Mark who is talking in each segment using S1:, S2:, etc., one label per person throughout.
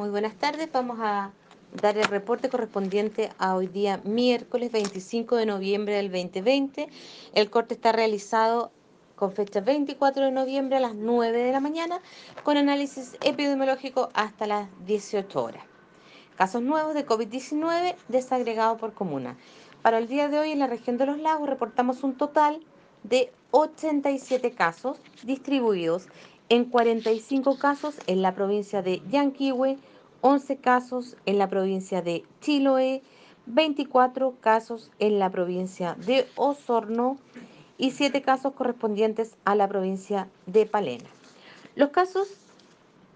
S1: Muy buenas tardes. Vamos a dar el reporte correspondiente a hoy día miércoles 25 de noviembre del 2020. El corte está realizado con fecha 24 de noviembre a las 9 de la mañana con análisis epidemiológico hasta las 18 horas. Casos nuevos de COVID-19 desagregados por comuna. Para el día de hoy en la región de los lagos reportamos un total de 87 casos distribuidos en 45 casos en la provincia de Yanquihue, 11 casos en la provincia de Chiloé, 24 casos en la provincia de Osorno y 7 casos correspondientes a la provincia de Palena. Los casos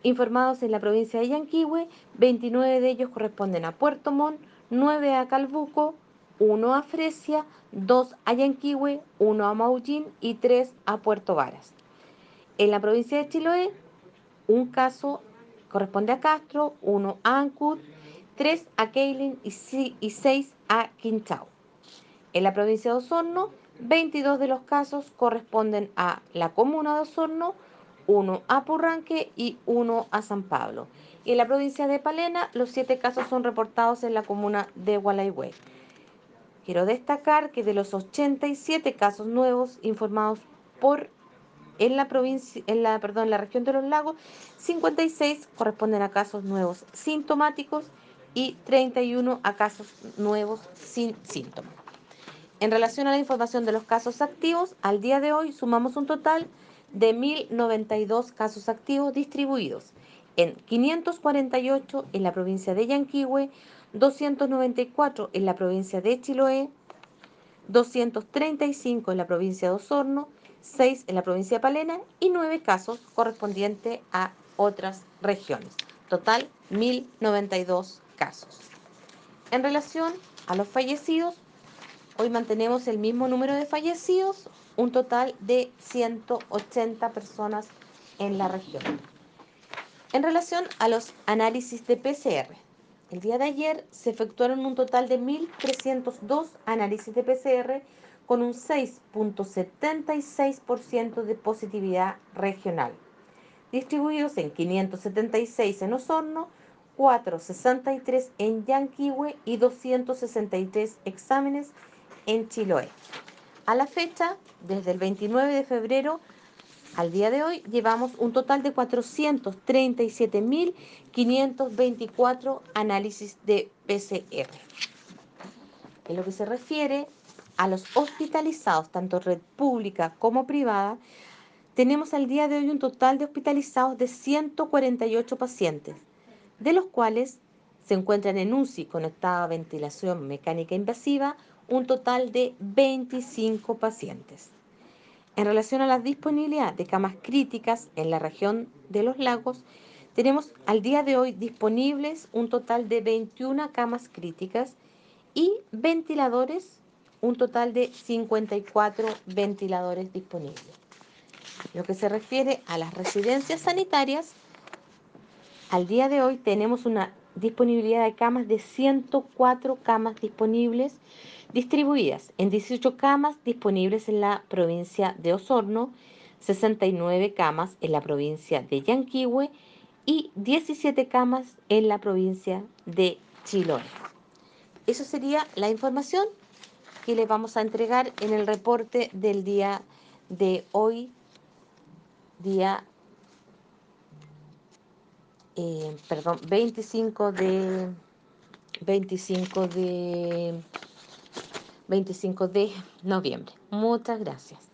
S1: informados en la provincia de Yanquihue, 29 de ellos corresponden a Puerto Montt, 9 a Calbuco, 1 a Fresia, 2 a Yanquihue, 1 a Maullín y 3 a Puerto Varas. En la provincia de Chiloé, un caso corresponde a Castro, 1 a Ancud, 3 a Keilin y 6 a Quinchao. En la provincia de Osorno, 22 de los casos corresponden a la comuna de Osorno, 1 a Purranque y 1 a San Pablo. Y en la provincia de Palena, los 7 casos son reportados en la comuna de Gualaihue. Quiero destacar que de los 87 casos nuevos informados por en la provincia, en la, perdón, la región de los lagos, 56 corresponden a casos nuevos sintomáticos y 31 a casos nuevos sin síntomas. En relación a la información de los casos activos, al día de hoy sumamos un total de 1.092 casos activos distribuidos en 548 en la provincia de Yanquihue, 294 en la provincia de Chiloé, 235 en la provincia de Osorno, 6 en la provincia de Palena y 9 casos correspondientes a otras regiones. Total, 1.092 casos. En relación a los fallecidos, hoy mantenemos el mismo número de fallecidos, un total de 180 personas en la región. En relación a los análisis de PCR, el día de ayer se efectuaron un total de 1.302 análisis de PCR con un 6.76% de positividad regional, distribuidos en 576 en Osorno, 463 en Yanquihue y 263 exámenes en Chiloé. A la fecha, desde el 29 de febrero al día de hoy, llevamos un total de 437.524 análisis de PCR. En lo que se refiere a los hospitalizados, tanto red pública como privada, tenemos al día de hoy un total de hospitalizados de 148 pacientes, de los cuales se encuentran en UCI conectada a ventilación mecánica invasiva un total de 25 pacientes. En relación a la disponibilidad de camas críticas en la región de los lagos, tenemos al día de hoy disponibles un total de 21 camas críticas y ventiladores, un total de 54 ventiladores disponibles. Lo que se refiere a las residencias sanitarias, al día de hoy tenemos una disponibilidad de camas de 104 camas disponibles distribuidas en 18 camas disponibles en la provincia de Osorno, 69 camas en la provincia de Yanquihue y 17 camas en la provincia de Chiloé. Eso sería la información que les vamos a entregar en el reporte del día de hoy, día, eh, perdón, 25 de, 25 de 25 de noviembre. Muchas gracias.